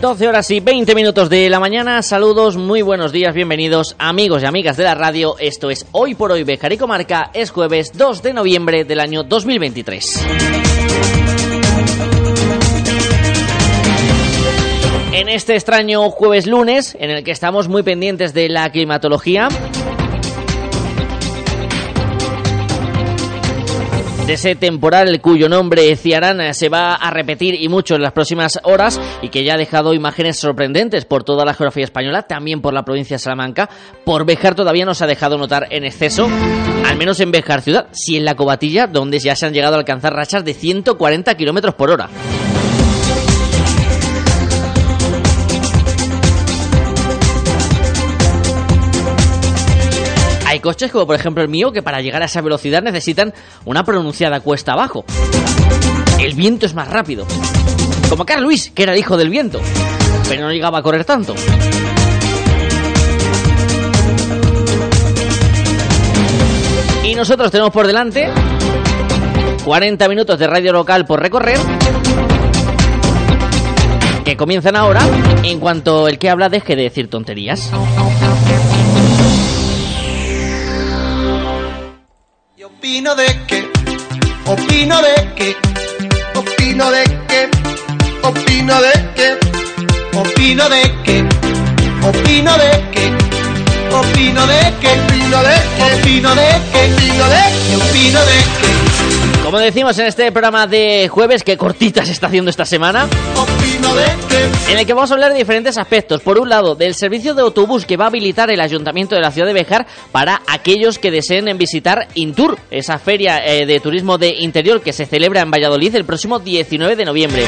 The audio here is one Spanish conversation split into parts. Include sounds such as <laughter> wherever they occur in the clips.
Doce horas y 20 minutos de la mañana. Saludos, muy buenos días, bienvenidos amigos y amigas de la radio. Esto es Hoy por Hoy Bejar y Comarca. Es jueves 2 de noviembre del año 2023. en este extraño jueves lunes en el que estamos muy pendientes de la climatología. De ese temporal cuyo nombre Ciarán se va a repetir y mucho en las próximas horas y que ya ha dejado imágenes sorprendentes por toda la geografía española, también por la provincia de Salamanca. Por Bejar todavía no se ha dejado notar en exceso, al menos en Bejar ciudad, si en la Cobatilla, donde ya se han llegado a alcanzar rachas de 140 kilómetros por hora. Coches como por ejemplo el mío que para llegar a esa velocidad necesitan una pronunciada cuesta abajo. El viento es más rápido. Como Carl Luis, que era el hijo del viento, pero no llegaba a correr tanto. Y nosotros tenemos por delante 40 minutos de radio local por recorrer que comienzan ahora en cuanto el que habla deje de decir tonterías. Opino de que, opino de que, opino de que, opino de que, opino de que, opino de que, opino de que, opino de que, opino de que, opino de que, opino de. Como decimos en este programa de jueves, que cortita se está haciendo esta semana en el que vamos a hablar de diferentes aspectos. Por un lado, del servicio de autobús que va a habilitar el Ayuntamiento de la ciudad de Bejar para aquellos que deseen visitar Intur, esa feria eh, de turismo de interior que se celebra en Valladolid el próximo 19 de noviembre.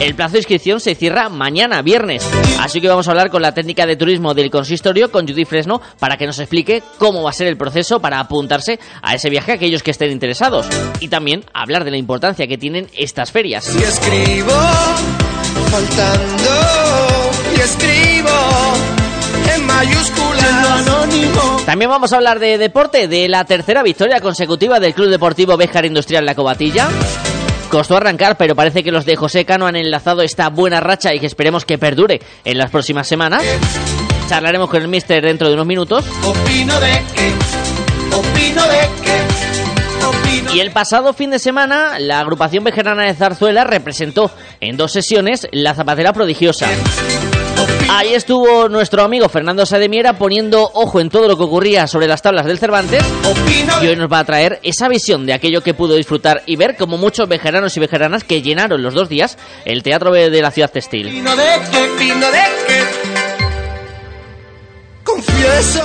El plazo de inscripción se cierra mañana, viernes. Así que vamos a hablar con la técnica de turismo del consistorio, con Judy Fresno, para que nos explique cómo va a ser el proceso para apuntarse a ese viaje a aquellos que estén interesados. Y también hablar de la importancia que tienen estas ferias. Si escribo faltando y escribo en mayúsculas anónimo. También vamos a hablar de deporte, de la tercera victoria consecutiva del Club Deportivo Béjar Industrial La Cobatilla. Costó arrancar, pero parece que los de José Cano han enlazado esta buena racha y que esperemos que perdure en las próximas semanas. Charlaremos con el mister dentro de unos minutos. Opino de que, opino de que y el pasado fin de semana, la agrupación vejerana de Zarzuela representó en dos sesiones la Zapatera Prodigiosa. Ahí estuvo nuestro amigo Fernando Sademiera poniendo ojo en todo lo que ocurría sobre las tablas del Cervantes y hoy nos va a traer esa visión de aquello que pudo disfrutar y ver como muchos vejeranos y vejeranas que llenaron los dos días el Teatro de la Ciudad Textil.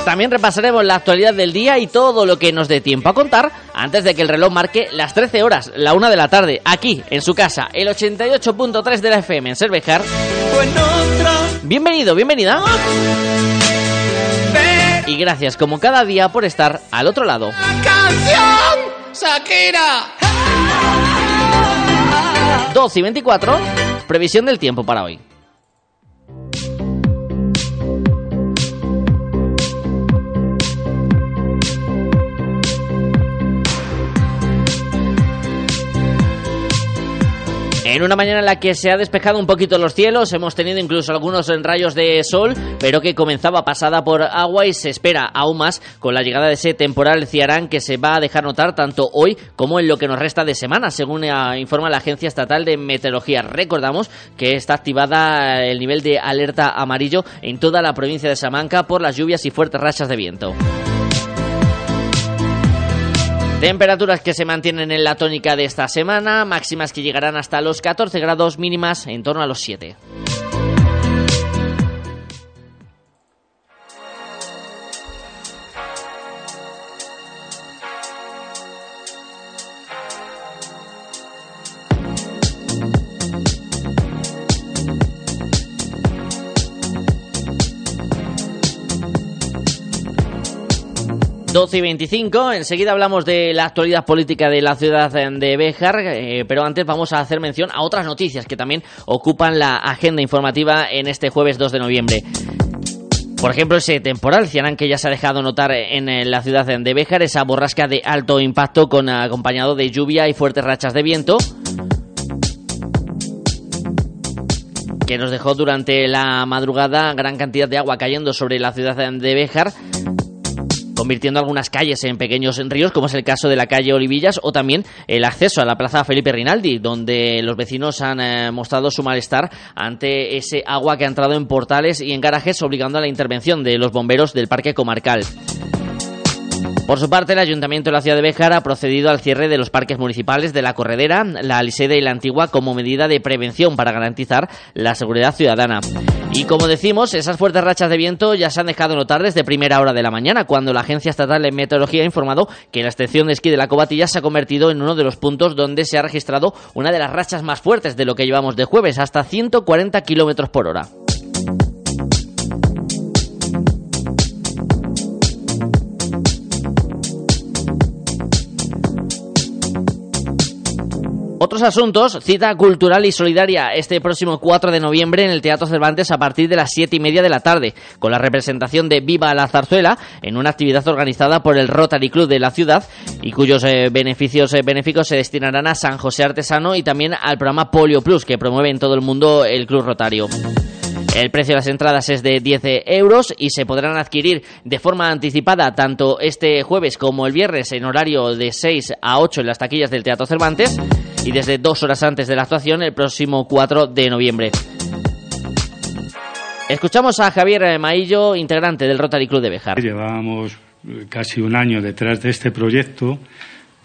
También repasaremos la actualidad del día y todo lo que nos dé tiempo a contar antes de que el reloj marque las 13 horas, la 1 de la tarde, aquí, en su casa, el 88.3 de la FM en Cervejar. Bienvenido, bienvenida. Y gracias como cada día por estar al otro lado. ¡Canción! ¡Shakira! 12 y 24, previsión del tiempo para hoy. En una mañana en la que se ha despejado un poquito los cielos, hemos tenido incluso algunos rayos de sol, pero que comenzaba pasada por agua y se espera aún más con la llegada de ese temporal Ciarán que se va a dejar notar tanto hoy como en lo que nos resta de semana, según informa la Agencia Estatal de Meteorología. Recordamos que está activada el nivel de alerta amarillo en toda la provincia de Salamanca por las lluvias y fuertes rachas de viento. Temperaturas que se mantienen en la tónica de esta semana, máximas que llegarán hasta los 14 grados mínimas en torno a los 7. 12 y 25. Enseguida hablamos de la actualidad política de la ciudad de Béjar, eh, pero antes vamos a hacer mención a otras noticias que también ocupan la agenda informativa en este jueves 2 de noviembre. Por ejemplo, ese temporal Cianán que ya se ha dejado notar en la ciudad de Béjar, esa borrasca de alto impacto con acompañado de lluvia y fuertes rachas de viento. que nos dejó durante la madrugada gran cantidad de agua cayendo sobre la ciudad de Béjar convirtiendo algunas calles en pequeños ríos, como es el caso de la calle Olivillas, o también el acceso a la plaza Felipe Rinaldi, donde los vecinos han eh, mostrado su malestar ante ese agua que ha entrado en portales y en garajes, obligando a la intervención de los bomberos del parque comarcal. Por su parte, el Ayuntamiento de la ciudad de Béjar ha procedido al cierre de los parques municipales de la Corredera, la Aliseda y la Antigua como medida de prevención para garantizar la seguridad ciudadana. Y como decimos, esas fuertes rachas de viento ya se han dejado notar desde primera hora de la mañana, cuando la Agencia Estatal de Meteorología ha informado que la estación de esquí de la Cobatilla se ha convertido en uno de los puntos donde se ha registrado una de las rachas más fuertes de lo que llevamos de jueves, hasta 140 kilómetros por hora. Otros asuntos, cita cultural y solidaria este próximo 4 de noviembre en el Teatro Cervantes a partir de las 7 y media de la tarde, con la representación de Viva la Zarzuela en una actividad organizada por el Rotary Club de la ciudad y cuyos eh, beneficios eh, benéficos se destinarán a San José Artesano y también al programa Polio Plus que promueve en todo el mundo el Club Rotario. El precio de las entradas es de 10 euros y se podrán adquirir de forma anticipada tanto este jueves como el viernes en horario de 6 a 8 en las taquillas del Teatro Cervantes y desde dos horas antes de la actuación el próximo 4 de noviembre. Escuchamos a Javier Maillo, integrante del Rotary Club de Bejar. Llevábamos casi un año detrás de este proyecto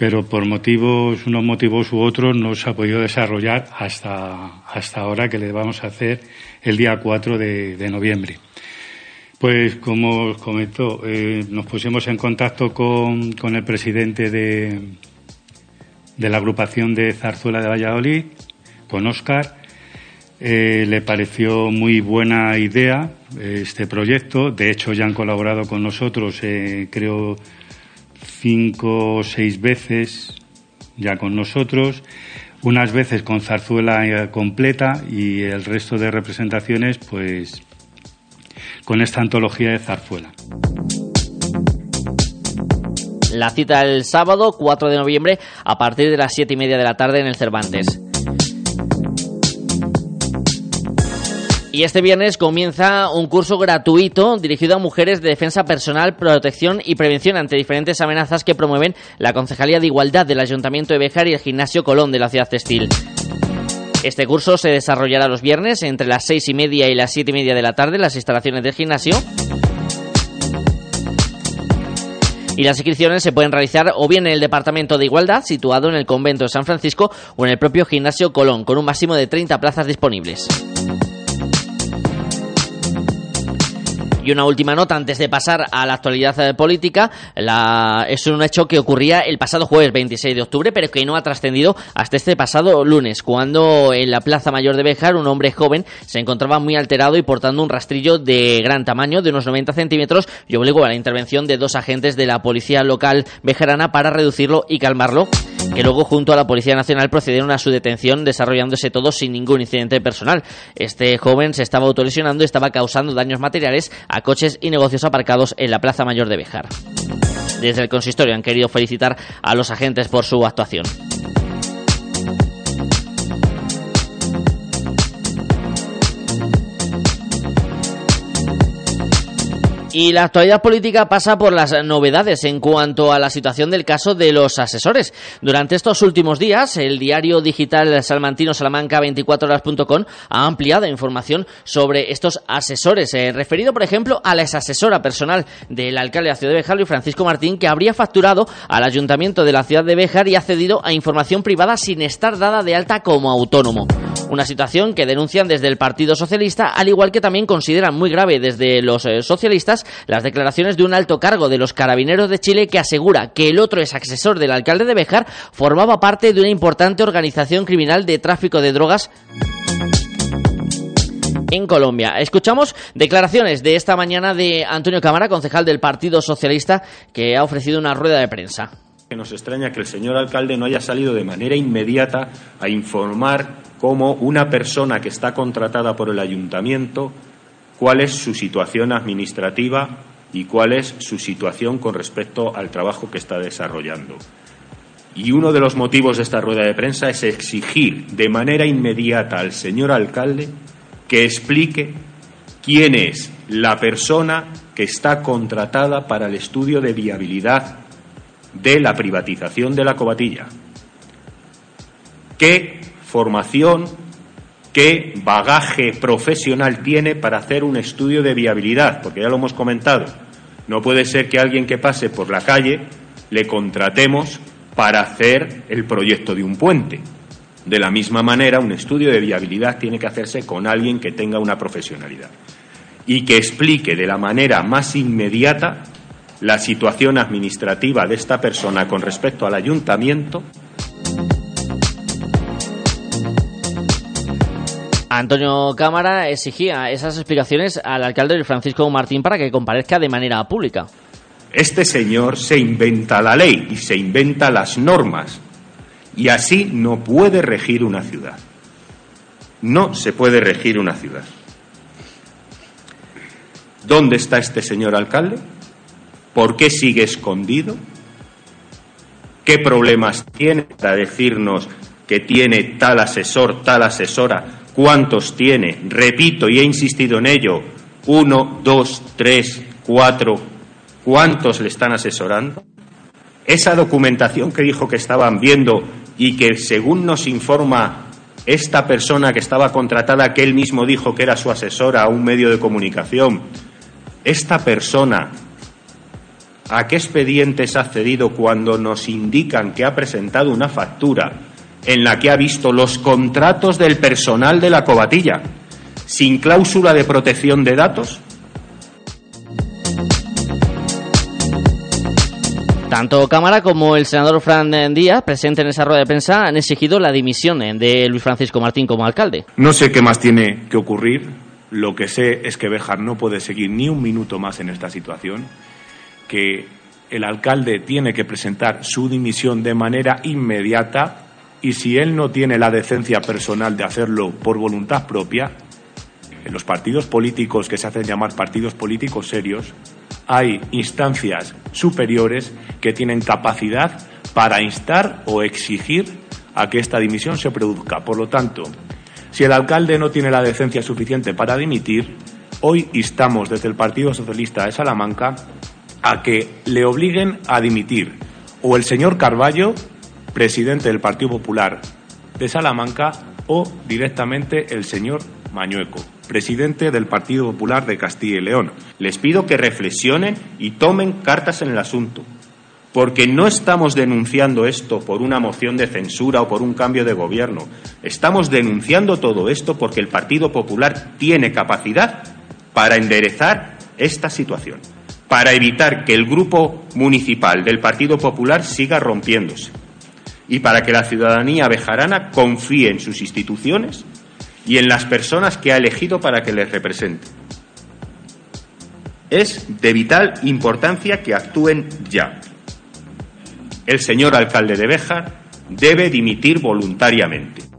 pero por motivos, unos motivos u otros, no se ha podido desarrollar hasta, hasta ahora que le vamos a hacer el día 4 de, noviembre. Pues como os comentó, eh, nos pusimos en contacto con, con el presidente de, de, la agrupación de Zarzuela de Valladolid, con Óscar. Eh, le pareció muy buena idea eh, este proyecto. De hecho, ya han colaborado con nosotros, creo, cinco o seis veces ya con nosotros, unas veces con zarzuela eh, completa y el resto de representaciones pues con esta antología de zarzuela. La cita el sábado 4 de noviembre a partir de las siete y media de la tarde en el Cervantes. Y este viernes comienza un curso gratuito dirigido a mujeres de defensa personal, protección y prevención ante diferentes amenazas que promueven la Concejalía de Igualdad del Ayuntamiento de Bejar y el Gimnasio Colón de la ciudad textil. Este curso se desarrollará los viernes entre las seis y media y las siete y media de la tarde en las instalaciones del gimnasio. Y las inscripciones se pueden realizar o bien en el Departamento de Igualdad, situado en el Convento de San Francisco, o en el propio Gimnasio Colón, con un máximo de 30 plazas disponibles. Y una última nota antes de pasar a la actualidad eh, política. es un hecho que ocurría el pasado jueves 26 de octubre, pero que no ha trascendido hasta este pasado lunes, cuando en la Plaza Mayor de Bejar un hombre joven se encontraba muy alterado y portando un rastrillo de gran tamaño, de unos 90 centímetros, y obligó a la intervención de dos agentes de la policía local bejarana para reducirlo y calmarlo, que luego junto a la Policía Nacional procedieron a su detención, desarrollándose todo sin ningún incidente personal. Este joven se estaba autolesionando y estaba causando daños materiales a coches y negocios aparcados en la Plaza Mayor de Bejar. Desde el consistorio han querido felicitar a los agentes por su actuación. Y la actualidad política pasa por las novedades en cuanto a la situación del caso de los asesores. Durante estos últimos días, el diario digital salmantino salamanca 24horas.com ha ampliado información sobre estos asesores, eh, referido por ejemplo a la exasesora personal del alcalde de la ciudad de Bejar, Francisco Martín, que habría facturado al ayuntamiento de la ciudad de Bejar y ha cedido a información privada sin estar dada de alta como autónomo. Una situación que denuncian desde el Partido Socialista, al igual que también consideran muy grave desde los eh, socialistas las declaraciones de un alto cargo de los carabineros de Chile que asegura que el otro ex asesor del alcalde de Bejar formaba parte de una importante organización criminal de tráfico de drogas en Colombia. Escuchamos declaraciones de esta mañana de Antonio Cámara, concejal del Partido Socialista, que ha ofrecido una rueda de prensa. Nos extraña que el señor alcalde no haya salido de manera inmediata a informar cómo una persona que está contratada por el ayuntamiento cuál es su situación administrativa y cuál es su situación con respecto al trabajo que está desarrollando. Y uno de los motivos de esta rueda de prensa es exigir de manera inmediata al señor alcalde que explique quién es la persona que está contratada para el estudio de viabilidad de la privatización de la cobatilla. ¿Qué formación, qué bagaje profesional tiene para hacer un estudio de viabilidad? Porque ya lo hemos comentado. No puede ser que alguien que pase por la calle le contratemos para hacer el proyecto de un puente. De la misma manera, un estudio de viabilidad tiene que hacerse con alguien que tenga una profesionalidad y que explique de la manera más inmediata la situación administrativa de esta persona con respecto al ayuntamiento. Antonio Cámara exigía esas explicaciones al alcalde Francisco Martín para que comparezca de manera pública. Este señor se inventa la ley y se inventa las normas y así no puede regir una ciudad. No se puede regir una ciudad. ¿Dónde está este señor alcalde? ¿Por qué sigue escondido? ¿Qué problemas tiene para decirnos que tiene tal asesor, tal asesora? ¿Cuántos tiene? Repito y he insistido en ello. Uno, dos, tres, cuatro. ¿Cuántos le están asesorando? Esa documentación que dijo que estaban viendo y que, según nos informa esta persona que estaba contratada, que él mismo dijo que era su asesora a un medio de comunicación, esta persona, ¿a qué expedientes ha accedido cuando nos indican que ha presentado una factura en la que ha visto los contratos del personal de la cobatilla sin cláusula de protección de datos? Tanto Cámara como el senador Fran Díaz, presente en esa rueda de prensa, han exigido la dimisión de Luis Francisco Martín como alcalde. No sé qué más tiene que ocurrir. Lo que sé es que Béjar no puede seguir ni un minuto más en esta situación, que el alcalde tiene que presentar su dimisión de manera inmediata y si él no tiene la decencia personal de hacerlo por voluntad propia, en los partidos políticos que se hacen llamar partidos políticos serios, hay instancias superiores que tienen capacidad para instar o exigir a que esta dimisión se produzca. Por lo tanto, si el alcalde no tiene la decencia suficiente para dimitir, hoy instamos desde el Partido Socialista de Salamanca a que le obliguen a dimitir o el señor Carballo, presidente del Partido Popular de Salamanca, o directamente el señor Mañueco, presidente del Partido Popular de Castilla y León. Les pido que reflexionen y tomen cartas en el asunto, porque no estamos denunciando esto por una moción de censura o por un cambio de gobierno. Estamos denunciando todo esto porque el Partido Popular tiene capacidad para enderezar esta situación, para evitar que el grupo municipal del Partido Popular siga rompiéndose y para que la ciudadanía bejarana confíe en sus instituciones y en las personas que ha elegido para que les represente. Es de vital importancia que actúen ya. El señor alcalde de Béjar debe dimitir voluntariamente.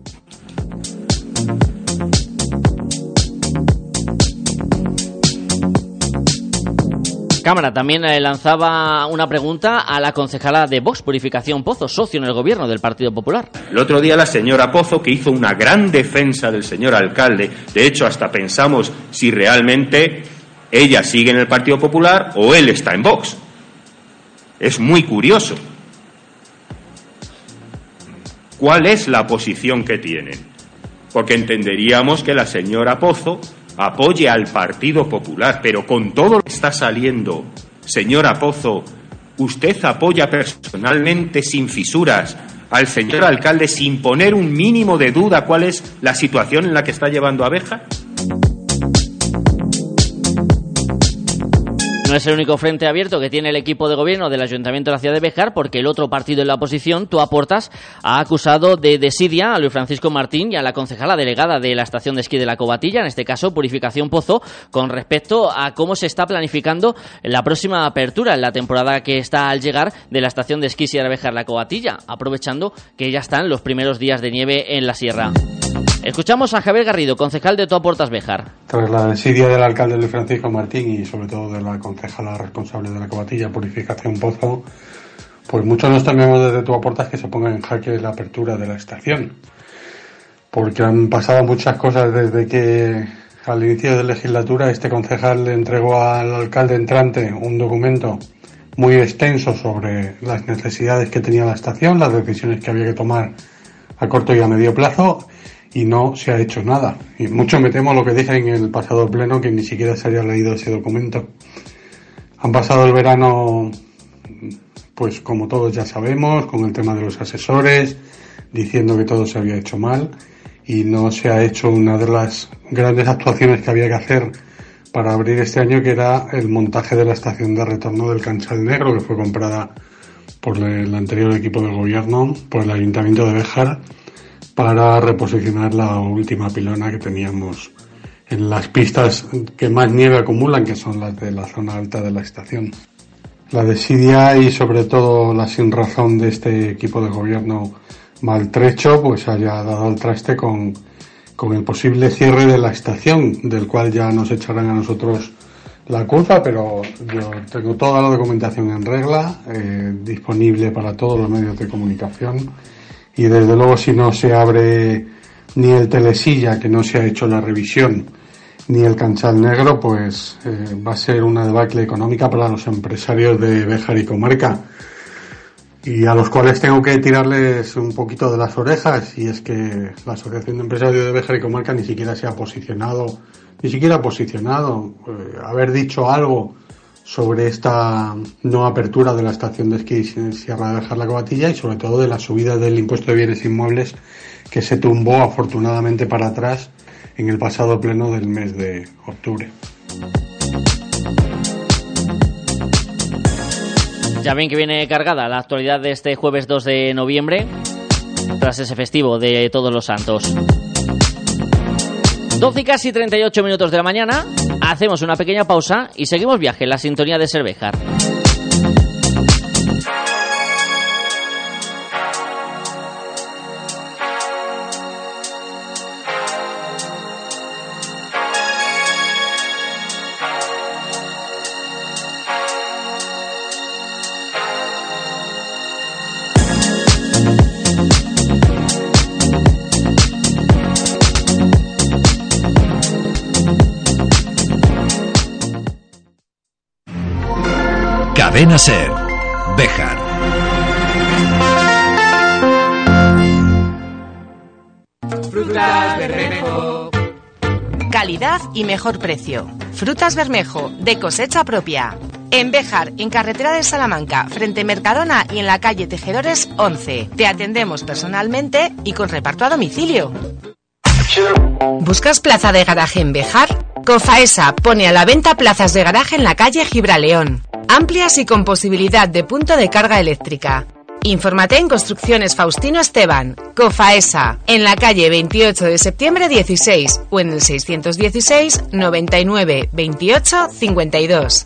Cámara también eh, lanzaba una pregunta a la concejala de Vox, Purificación Pozo, socio en el gobierno del Partido Popular. El otro día la señora Pozo, que hizo una gran defensa del señor alcalde, de hecho hasta pensamos si realmente ella sigue en el Partido Popular o él está en Vox. Es muy curioso. ¿Cuál es la posición que tienen? Porque entenderíamos que la señora Pozo apoye al Partido Popular, pero con todo lo que está saliendo, señora Pozo, ¿usted apoya personalmente sin fisuras al señor alcalde sin poner un mínimo de duda cuál es la situación en la que está llevando Abeja? No es el único frente abierto que tiene el equipo de gobierno del Ayuntamiento de la ciudad de Bejar, porque el otro partido en la oposición, Tú Aportas, ha acusado de desidia a Luis Francisco Martín y a la concejala delegada de la estación de esquí de la Cobatilla, en este caso Purificación Pozo, con respecto a cómo se está planificando la próxima apertura en la temporada que está al llegar de la estación de esquí Sierra Bejar La Cobatilla, aprovechando que ya están los primeros días de nieve en la sierra. Escuchamos a Javier Garrido, concejal de Toaportas Bejar. Tras la desidia del alcalde Luis Francisco Martín y sobre todo de la concejala responsable de la cobatilla Purificación Pozo, pues muchos nos tememos desde Toaportas que se ponga en jaque la apertura de la estación. Porque han pasado muchas cosas desde que al inicio de la legislatura este concejal le entregó al alcalde entrante un documento muy extenso sobre las necesidades que tenía la estación, las decisiones que había que tomar a corto y a medio plazo y no se ha hecho nada. Y mucho me temo lo que dije en el pasado pleno, que ni siquiera se haya leído ese documento. Han pasado el verano, pues como todos ya sabemos, con el tema de los asesores, diciendo que todo se había hecho mal y no se ha hecho una de las grandes actuaciones que había que hacer para abrir este año, que era el montaje de la estación de retorno del Canchal Negro, que fue comprada por el anterior equipo del gobierno, por el Ayuntamiento de Béjar para reposicionar la última pilona que teníamos en las pistas que más nieve acumulan, que son las de la zona alta de la estación. La desidia y sobre todo la sin razón de este equipo de gobierno maltrecho, pues haya dado al traste con, con el posible cierre de la estación, del cual ya nos echarán a nosotros la culpa, pero yo tengo toda la documentación en regla, eh, disponible para todos los medios de comunicación y desde luego si no se abre ni el telesilla, que no se ha hecho la revisión, ni el canchal negro, pues eh, va a ser una debacle económica para los empresarios de Béjar y Comarca. Y a los cuales tengo que tirarles un poquito de las orejas y es que la Asociación de Empresarios de Béjar y Comarca ni siquiera se ha posicionado, ni siquiera ha posicionado, eh, haber dicho algo sobre esta no apertura de la estación de esquí en Sierra de la Cobatilla y sobre todo de la subida del impuesto de bienes inmuebles que se tumbó afortunadamente para atrás en el pasado pleno del mes de octubre. Ya ven que viene cargada la actualidad de este jueves 2 de noviembre, tras ese festivo de Todos los Santos. 12 y casi 38 minutos de la mañana, hacemos una pequeña pausa y seguimos viaje en la sintonía de Cervejar. Cadena Ser. Bejar. Frutas Bermejo. Calidad y mejor precio. Frutas Bermejo, de cosecha propia. En Bejar, en carretera de Salamanca, frente Mercadona y en la calle Tejedores 11. Te atendemos personalmente y con reparto a domicilio. ¿Buscas plaza de garaje en Bejar? Cofaesa pone a la venta plazas de garaje en la calle Gibraleón amplias y con posibilidad de punto de carga eléctrica. Infórmate en Construcciones Faustino Esteban, COFAESA, en la calle 28 de septiembre 16 o en el 616 99 28 52.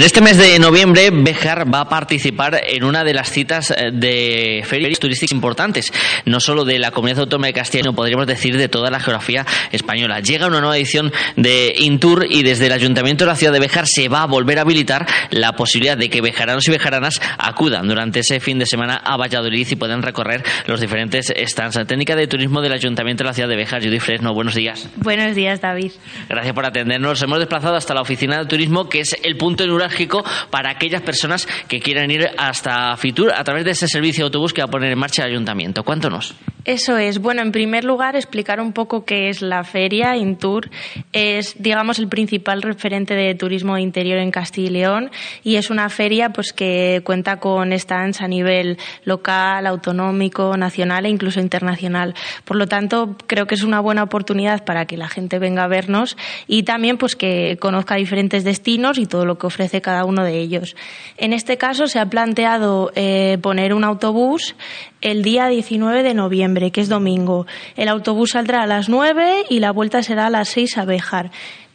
En este mes de noviembre, Bejar va a participar en una de las citas eh, de ferias turísticas importantes, no solo de la Comunidad Autónoma de Castilla, sino podríamos decir de toda la geografía española. Llega una nueva edición de Intour y desde el Ayuntamiento de la ciudad de Bejar se va a volver a habilitar la posibilidad de que bejaranos y bejaranas acudan durante ese fin de semana a Valladolid y puedan recorrer los diferentes stands. La técnica de turismo del Ayuntamiento de la ciudad de Bejar, Judy Fresno, buenos días. Buenos días, David. Gracias por atendernos. Hemos desplazado hasta la oficina de turismo, que es el punto en para aquellas personas que quieran ir hasta Fitur a través de ese servicio de autobús que va a poner en marcha el ayuntamiento. Cuéntanos. Eso es. Bueno, en primer lugar, explicar un poco qué es la feria Intour. Es, digamos, el principal referente de turismo interior en Castilla y León y es una feria pues que cuenta con stands a nivel local, autonómico, nacional e incluso internacional. Por lo tanto, creo que es una buena oportunidad para que la gente venga a vernos y también pues que conozca diferentes destinos y todo lo que ofrece cada uno de ellos. En este caso se ha planteado eh, poner un autobús el día 19 de noviembre, que es domingo. El autobús saldrá a las 9 y la vuelta será a las 6 a Bejar.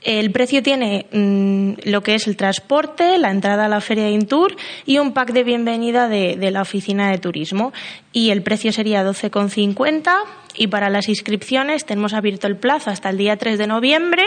El precio tiene mm, lo que es el transporte, la entrada a la feria de Intour y un pack de bienvenida de, de la oficina de turismo. Y el precio sería 12,50 y para las inscripciones tenemos abierto el plazo hasta el día 3 de noviembre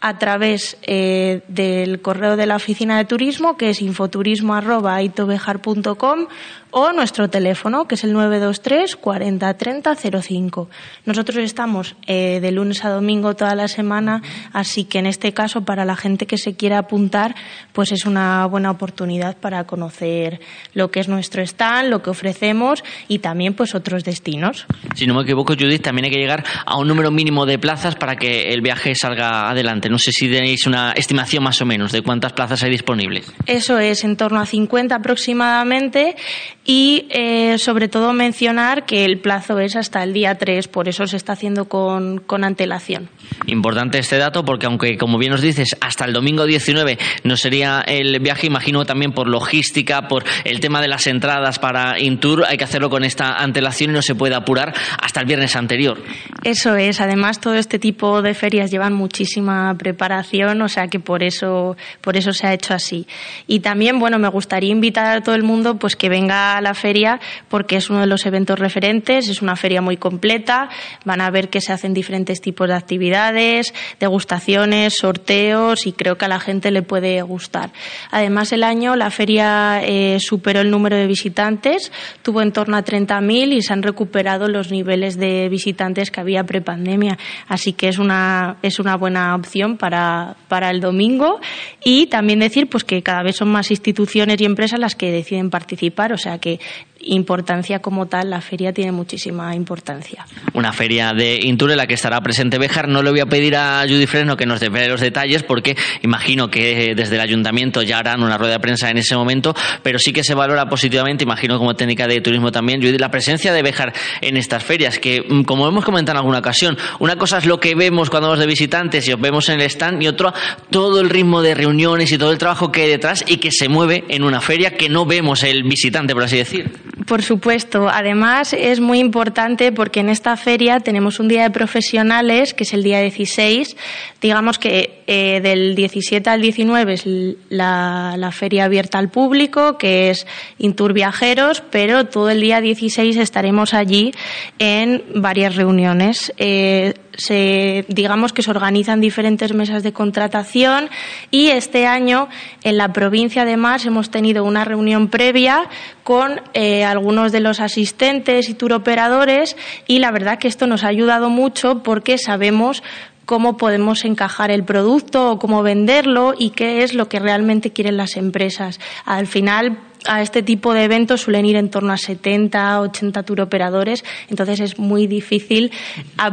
a través eh, del correo de la oficina de turismo, que es infoturismo.aitobejar.com o nuestro teléfono, que es el 923 40 30 05. Nosotros estamos eh, de lunes a domingo toda la semana, así que en este caso, para la gente que se quiera apuntar, pues es una buena oportunidad para conocer lo que es nuestro stand, lo que ofrecemos y también pues otros destinos. Si no me equivoco, Judith, también hay que llegar a un número mínimo de plazas para que el viaje salga adelante. No sé si tenéis una estimación más o menos de cuántas plazas hay disponibles. Eso es, en torno a 50 aproximadamente y eh, sobre todo mencionar que el plazo es hasta el día 3, por eso se está haciendo con, con, antelación. Importante este dato porque aunque como bien nos dices hasta el domingo 19 no sería el viaje, imagino también por logística, por el tema de las entradas para Intour, hay que hacerlo con esta antelación y no se puede apurar hasta el viernes anterior. Eso es, además todo este tipo de ferias llevan muchísima preparación, o sea que por eso, por eso se ha hecho así. Y también, bueno, me gustaría invitar a todo el mundo pues que venga la feria porque es uno de los eventos referentes, es una feria muy completa, van a ver que se hacen diferentes tipos de actividades, degustaciones, sorteos y creo que a la gente le puede gustar. Además, el año la feria eh, superó el número de visitantes, tuvo en torno a 30.000 y se han recuperado los niveles de visitantes que había prepandemia. Así que es una, es una buena opción para, para el domingo y también decir pues que cada vez son más instituciones y empresas las que deciden participar, o sea que que importancia como tal, la feria tiene muchísima importancia. Una feria de Intur en la que estará presente Bejar. No le voy a pedir a Judy Fresno que nos dé los detalles porque imagino que desde el ayuntamiento ya harán una rueda de prensa en ese momento, pero sí que se valora positivamente, imagino como técnica de turismo también, Judy, la presencia de Bejar en estas ferias, que mm, como hemos comentado en alguna ocasión, una cosa es lo que vemos cuando vamos de visitantes y os vemos en el stand y otro todo el ritmo de reuniones y todo el trabajo que hay detrás y que se mueve en una feria que no vemos el visitante, por así decir. Por supuesto. Además, es muy importante porque en esta feria tenemos un día de profesionales, que es el día 16. Digamos que eh, del 17 al 19 es la, feria abierta al público, que es Intur Viajeros, pero todo el día 16 estaremos allí en varias reuniones. Eh, se, digamos que se organizan diferentes mesas de contratación y este año en la provincia además hemos tenido una reunión previa con eh, algunos de los asistentes y turoperadores y la verdad que esto nos ha ayudado mucho porque sabemos cómo podemos encajar el producto o cómo venderlo y qué es lo que realmente quieren las empresas. Al final a este tipo de eventos suelen ir en torno a 70, 80 turoperadores, entonces es muy difícil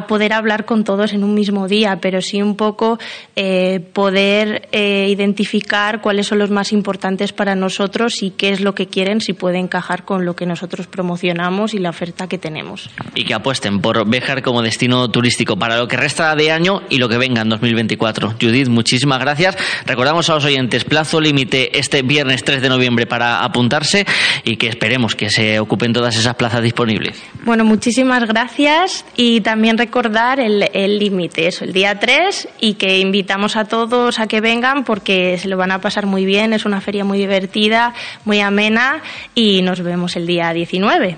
poder hablar con todos en un mismo día, pero sí un poco eh, poder eh, identificar cuáles son los más importantes para nosotros y qué es lo que quieren, si puede encajar con lo que nosotros promocionamos y la oferta que tenemos. Y que apuesten por Béjar como destino turístico para lo que resta de año y lo que venga en 2024. Judith, muchísimas gracias. Recordamos a los oyentes, plazo límite este viernes 3 de noviembre para apuntarse y que esperemos que se ocupen todas esas plazas disponibles. Bueno, muchísimas gracias y también recordar el límite, eso, el día 3 y que invitamos a todos a que vengan porque se lo van a pasar muy bien, es una feria muy divertida, muy amena y nos vemos el día 19.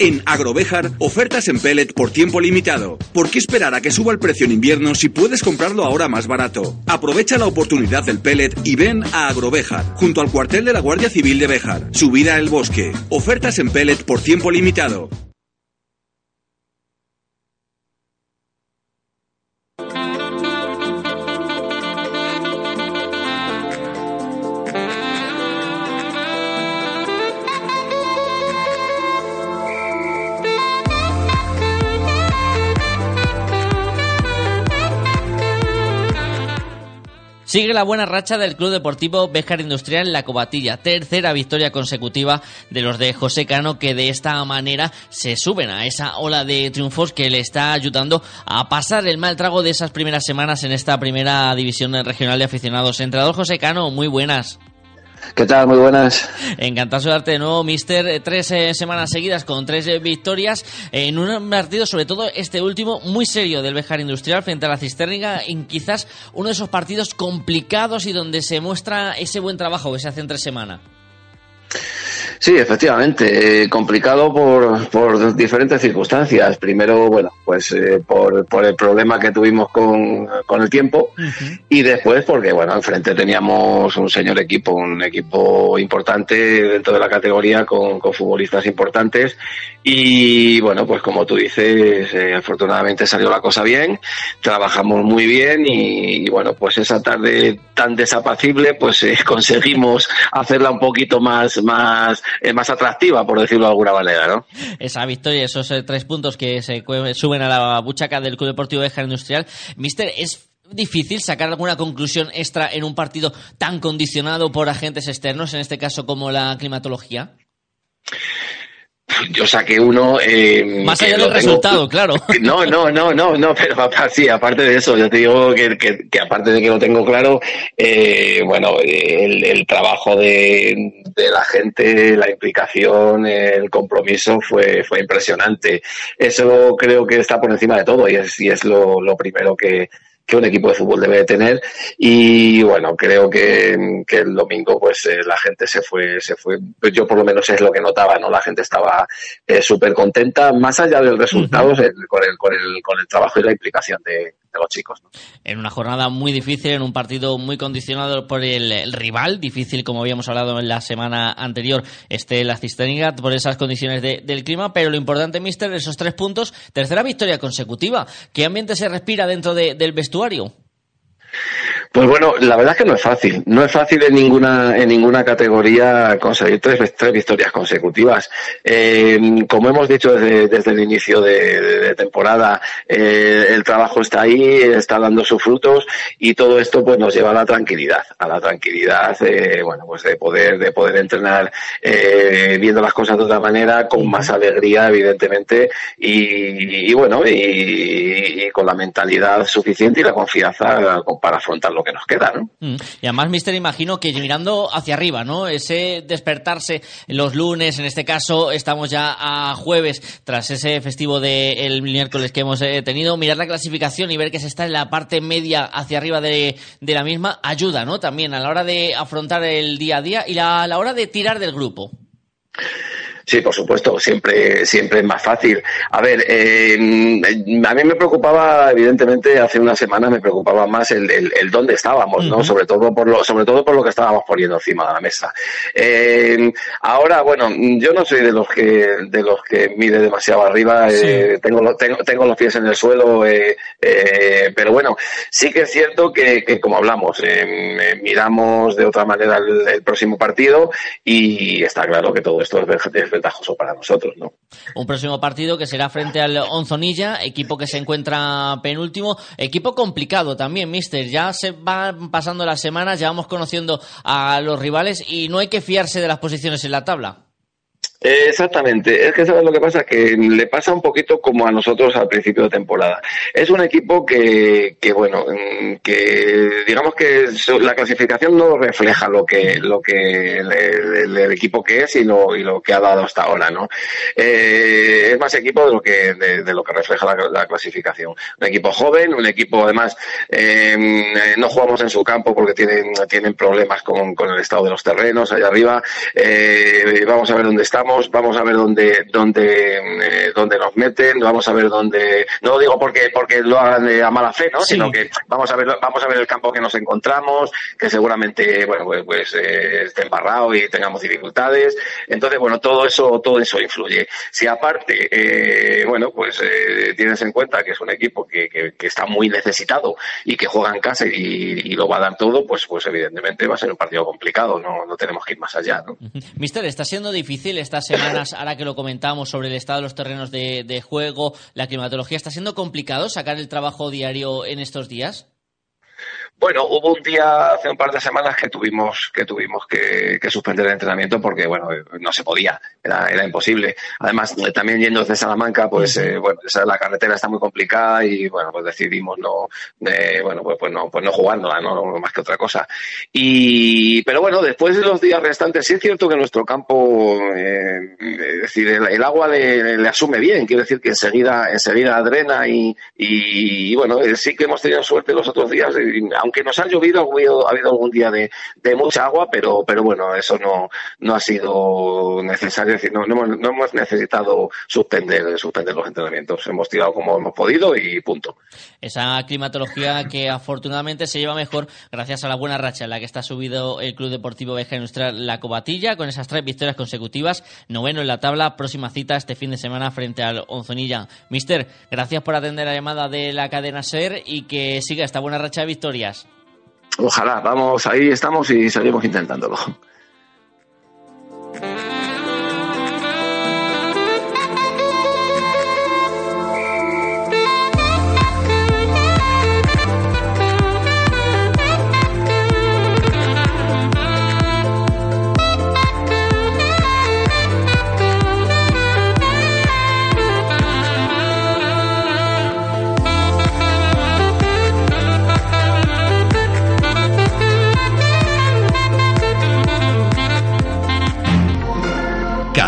En Agrovejar, ofertas en pellet por tiempo limitado. ¿Por qué esperar a que suba el precio en invierno si puedes comprarlo ahora más barato? Aprovecha la oportunidad del pellet y ven a Agrovejar, junto al cuartel de la Guardia Civil de Bejar. Subida al bosque. Ofertas en pellet por tiempo limitado. Sigue la buena racha del Club Deportivo Béjar Industrial en la Cobatilla. Tercera victoria consecutiva de los de José Cano que de esta manera se suben a esa ola de triunfos que le está ayudando a pasar el mal trago de esas primeras semanas en esta primera división regional de aficionados. Entrenador José Cano, muy buenas. ¿Qué tal? Muy buenas. Encantado de saludarte de nuevo, Mister. Eh, tres eh, semanas seguidas con tres eh, victorias en un partido, sobre todo este último, muy serio del Bejar Industrial frente a la Cisterna, en quizás uno de esos partidos complicados y donde se muestra ese buen trabajo que se hace en tres semanas. Sí, efectivamente, eh, complicado por, por, diferentes circunstancias. Primero, bueno, pues eh, por, por, el problema que tuvimos con, con el tiempo y después porque, bueno, enfrente teníamos un señor equipo, un equipo importante dentro de la categoría con, con futbolistas importantes y, bueno, pues como tú dices, eh, afortunadamente salió la cosa bien, trabajamos muy bien y, bueno, pues esa tarde tan desapacible, pues <laughs> conseguimos hacerla un poquito más, más es más atractiva, por decirlo de alguna manera, ¿no? Esa victoria, esos eh, tres puntos que se suben a la buchaca del Club Deportivo Bejar Industrial. Mister, ¿es difícil sacar alguna conclusión extra en un partido tan condicionado por agentes externos, en este caso como la climatología? Yo saqué uno. Eh, Más allá del resultado, claro. No, no, no, no, no, pero <laughs> sí, aparte de eso, yo te digo que, que, aparte de que lo tengo claro, eh, bueno, el, el trabajo de, de, la gente, la implicación, el compromiso fue, fue impresionante. Eso creo que está por encima de todo y es, y es lo, lo primero que, que un equipo de fútbol debe tener. Y bueno creo que, el domingo pues eh, la gente se fue se fue. Pues yo por lo menos es lo que notaba no la gente estaba eh, súper contenta más allá del resultado con, el, con, el, con el trabajo y la implicación de, los chicos. En una jornada muy difícil, en un partido muy condicionado por el, rival, difícil como habíamos hablado en la semana anterior, este la Cisterna, por esas condiciones del clima, pero lo importante, Mister, esos tres puntos, tercera victoria consecutiva. ¿Qué ambiente se respira dentro del vestuario? Pues bueno, la verdad es que no es fácil. No es fácil en ninguna, en ninguna categoría conseguir tres, tres victorias consecutivas. Eh, como hemos dicho desde, desde el inicio de, temporada, eh, el trabajo está ahí, está dando sus frutos y todo esto pues nos lleva a la tranquilidad, a la tranquilidad, eh, bueno, pues de poder, de poder entrenar viendo las cosas de otra manera, con más alegría, evidentemente, y, bueno, y, y, con la mentalidad suficiente y la confianza para afrontarlo que nos queda, ¿no? Mm. Y además, Mister, imagino que mirando hacia arriba, ¿no? Ese despertarse los lunes, en este caso, estamos ya a jueves, tras ese festivo del miércoles que hemos eh, tenido, mirar la clasificación y ver que se está en la parte media hacia arriba de, de la misma, ayuda, ¿no? También a la hora de afrontar el día a día y a la hora de tirar del grupo. Sí, por supuesto, siempre, siempre es más fácil. A ver, eh, a mí me preocupaba, evidentemente, hace unas semanas me preocupaba más el, el, dónde estábamos, ¿no? Sobre todo por lo, sobre todo por lo que estábamos poniendo encima de la mesa. Eh, ahora, bueno, yo no soy de los que, de los que mide demasiado arriba, eh, tengo, tengo, tengo los pies en el suelo, pero bueno, sí que es cierto que, que como hablamos, miramos de otra manera el, próximo partido y está claro que todo esto es, ventajoso para nosotros, ¿no? Un próximo partido que será frente al Onzonilla, equipo que se encuentra penúltimo, equipo complicado también, mister. Ya se van pasando las semanas, ya vamos conociendo a los rivales y no hay que fiarse de las posiciones en la tabla. Exactamente, es que sabes lo que pasa, que le pasa un poquito como a nosotros al principio de temporada. Es un equipo que, que bueno, mm, que digamos que la clasificación no refleja lo que, lo que el, equipo que es y lo, y lo que ha dado hasta ahora, ¿no? Eh, es más equipo de lo que, de, lo que refleja la, clasificación. Un equipo joven, un equipo además, em, eh, no jugamos en su campo porque tienen, tienen problemas con, con el estado de los terrenos allá arriba. Eh, vamos a ver dónde estamos vamos a ver dónde, dónde, eh, dónde nos meten, vamos a ver dónde, no lo digo porque, porque lo hagan a mala fe, ¿no? Sino que vamos a ver, vamos a ver el campo que nos encontramos, que seguramente, bueno, pues, pues eh, esté embarrado y tengamos dificultades. Entonces, bueno, todo eso, todo eso influye. Si aparte, eh, bueno, pues tienes en cuenta que es un equipo que, que, está muy necesitado y que juega en casa y, lo va a dar todo, pues, pues evidentemente va a ser un partido complicado, no, no tenemos que ir más allá, ¿no? Mister, está siendo difícil semanas, ahora que lo comentamos sobre el estado de los terrenos de juego, la climatología, ¿está siendo complicado sacar el trabajo diario en estos días? Bueno, hubo un día hace un par de semanas que tuvimos que tuvimos que, suspender el entrenamiento porque bueno no se podía, era, era imposible. Además también yendo desde Salamanca, pues eh, bueno la carretera está muy complicada y bueno pues decidimos no bueno pues, pues, no pues no jugándola no más que otra cosa. Y pero bueno después de los días restantes sí es cierto que nuestro campo eh, es decir el, agua le, asume bien, quiero decir que enseguida enseguida drena y, y, bueno eh, sí que hemos tenido suerte los otros días. Y, aunque nos ha llovido, ha habido, algún día de, mucha agua, pero, pero bueno, eso no, no ha sido necesario, es decir, no, no, hemos, necesitado suspender, suspender los entrenamientos. Hemos tirado como hemos podido y punto. Esa climatología que afortunadamente se lleva mejor gracias a la buena racha en la que está subido el Club Deportivo Veja Industrial La Cobatilla, con esas tres victorias consecutivas, noveno en la tabla, próxima cita este fin de semana frente al Onzonilla. Mister, gracias por atender la llamada de la cadena SER y que siga esta buena racha de victorias. Ojalá, vamos, ahí estamos y seguimos intentándolo.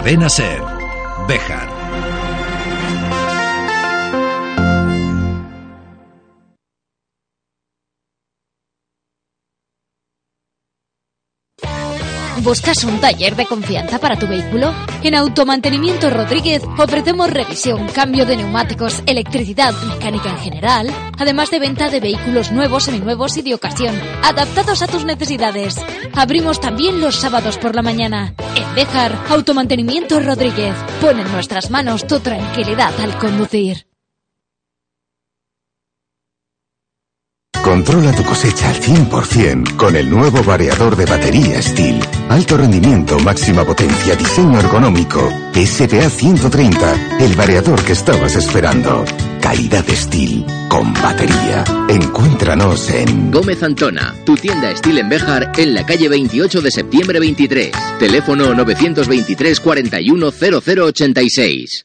Cadena Ser. Bejar. ¿Buscas un taller de confianza para tu vehículo? En Automantenimiento Rodríguez ofrecemos revisión, cambio de neumáticos, electricidad, mecánica en general, además de venta de vehículos nuevos, seminuevos y de ocasión, adaptados a tus necesidades. Abrimos también los sábados por la mañana. En Bejar, Automantenimiento Rodríguez. Pon en nuestras manos tu tranquilidad al conducir. Controla tu cosecha al 100% con el nuevo variador de batería Steel. Alto rendimiento, máxima potencia, diseño ergonómico. SPA 130, el variador que estabas esperando. Calidad Steel con batería. Encuéntranos en Gómez Antona, tu tienda Steel en Bejar en la calle 28 de septiembre 23. Teléfono 923 410086.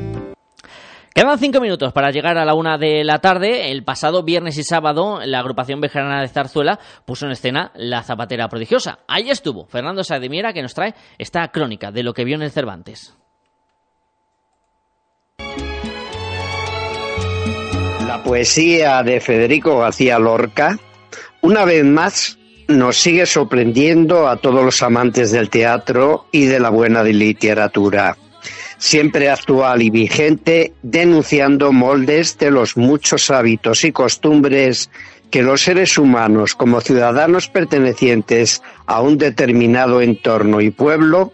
Quedan cinco minutos para llegar a la una de la tarde. El pasado viernes y sábado, la agrupación vejerana de Zarzuela puso en escena La Zapatera Prodigiosa. Ahí estuvo Fernando Sademiera que nos trae esta crónica de lo que vio en el Cervantes. La poesía de Federico García Lorca, una vez más, nos sigue sorprendiendo a todos los amantes del teatro y de la buena literatura siempre actual y vigente, denunciando moldes de los muchos hábitos y costumbres que los seres humanos, como ciudadanos pertenecientes a un determinado entorno y pueblo,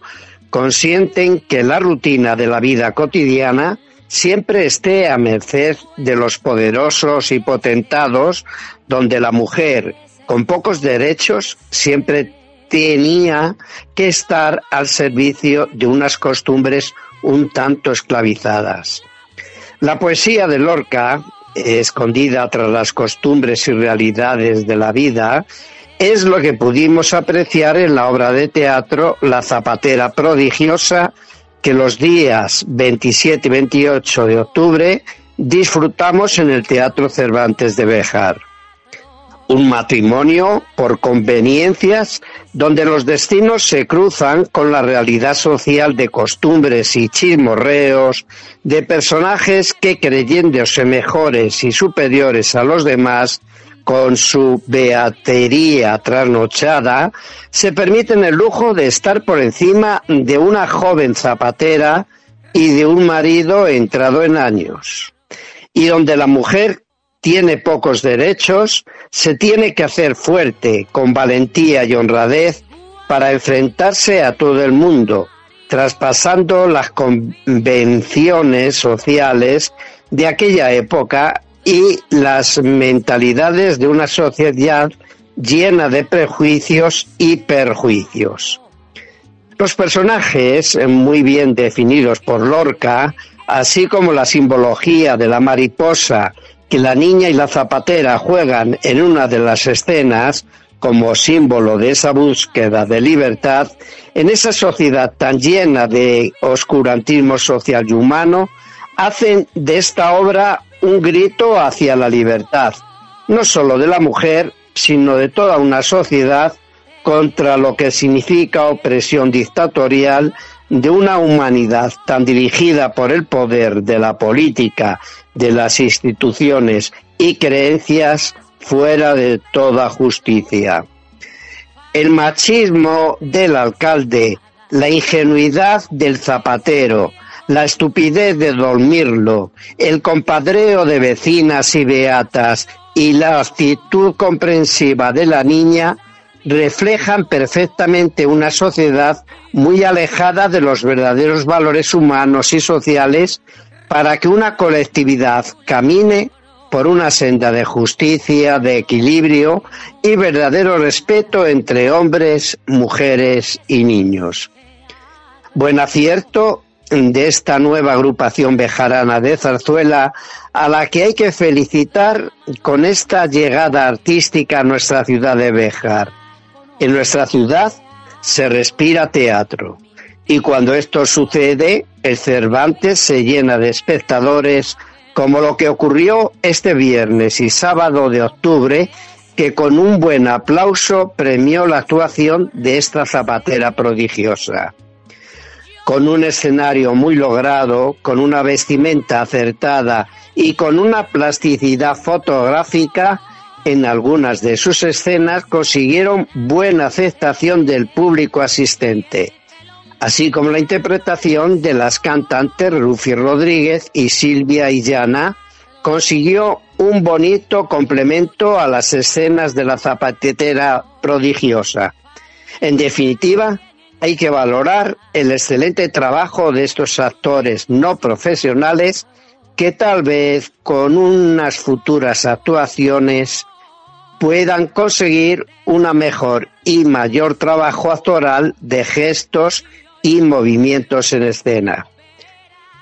consienten que la rutina de la vida cotidiana siempre esté a merced de los poderosos y potentados, donde la mujer, con pocos derechos, siempre tenía que estar al servicio de unas costumbres un tanto esclavizadas. La poesía de Lorca, escondida tras las costumbres y realidades de la vida, es lo que pudimos apreciar en la obra de teatro La Zapatera Prodigiosa, que los días 27 y 28 de octubre disfrutamos en el Teatro Cervantes de Bejar un matrimonio por conveniencias donde los destinos se cruzan con la realidad social de costumbres y chismorreos de personajes que creyéndose mejores y superiores a los demás con su beatería trasnochada, se permiten el lujo de estar por encima de una joven zapatera y de un marido entrado en años, y donde la mujer tiene pocos derechos, se tiene que hacer fuerte, con valentía y honradez, para enfrentarse a todo el mundo, traspasando las convenciones sociales de aquella época y las mentalidades de una sociedad llena de prejuicios y perjuicios. Los personajes, muy bien definidos por Lorca, así como la simbología de la mariposa que la niña y la zapatera juegan en una de las escenas como símbolo de esa búsqueda de libertad, en esa sociedad tan llena de oscurantismo social y humano, hacen de esta obra un grito hacia la libertad, no solo de la mujer, sino de toda una sociedad contra lo que significa opresión dictatorial de una humanidad tan dirigida por el poder de la política, de las instituciones y creencias fuera de toda justicia. El machismo del alcalde, la ingenuidad del zapatero, la estupidez de dormirlo, el compadreo de vecinas y beatas y la actitud comprensiva de la niña reflejan perfectamente una sociedad muy alejada de los verdaderos valores humanos y sociales para que una colectividad camine por una senda de justicia, de equilibrio y verdadero respeto entre hombres, mujeres y niños. Buen acierto de esta nueva agrupación bejarana de zarzuela a la que hay que felicitar con esta llegada artística a nuestra ciudad de Bejar. En nuestra ciudad se respira teatro y cuando esto sucede, el Cervantes se llena de espectadores como lo que ocurrió este viernes y sábado de octubre, que con un buen aplauso premió la actuación de esta zapatera prodigiosa. Con un escenario muy logrado, con una vestimenta acertada y con una plasticidad fotográfica, en algunas de sus escenas consiguieron buena aceptación del público asistente, así como la interpretación de las cantantes Rufi Rodríguez y Silvia Illana consiguió un bonito complemento a las escenas de la zapatera prodigiosa. En definitiva, hay que valorar el excelente trabajo de estos actores no profesionales que tal vez con unas futuras actuaciones puedan conseguir una mejor y mayor trabajo actoral de gestos y movimientos en escena.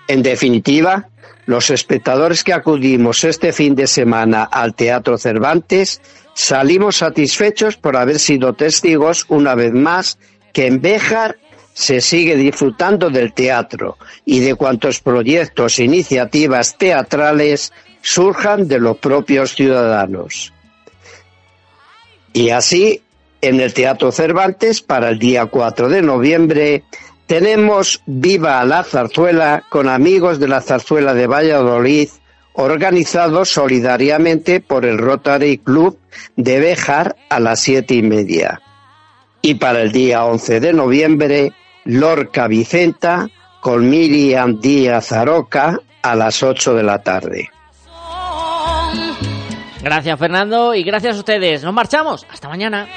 En definitiva, los espectadores que acudimos este fin de semana al Teatro Cervantes salimos satisfechos por haber sido testigos una vez más que en Béjar se sigue disfrutando del teatro y de cuantos proyectos e iniciativas teatrales surjan de los propios ciudadanos. Y así, en el Teatro Cervantes, para el día 4 de noviembre, tenemos Viva la Zarzuela con amigos de la Zarzuela de Valladolid, organizado solidariamente por el Rotary Club de Béjar a las siete y media. Y para el día 11 de noviembre, Lorca Vicenta con Miriam Díaz Aroca a las 8 de la tarde. Gracias Fernando y gracias a ustedes. Nos marchamos. Hasta mañana.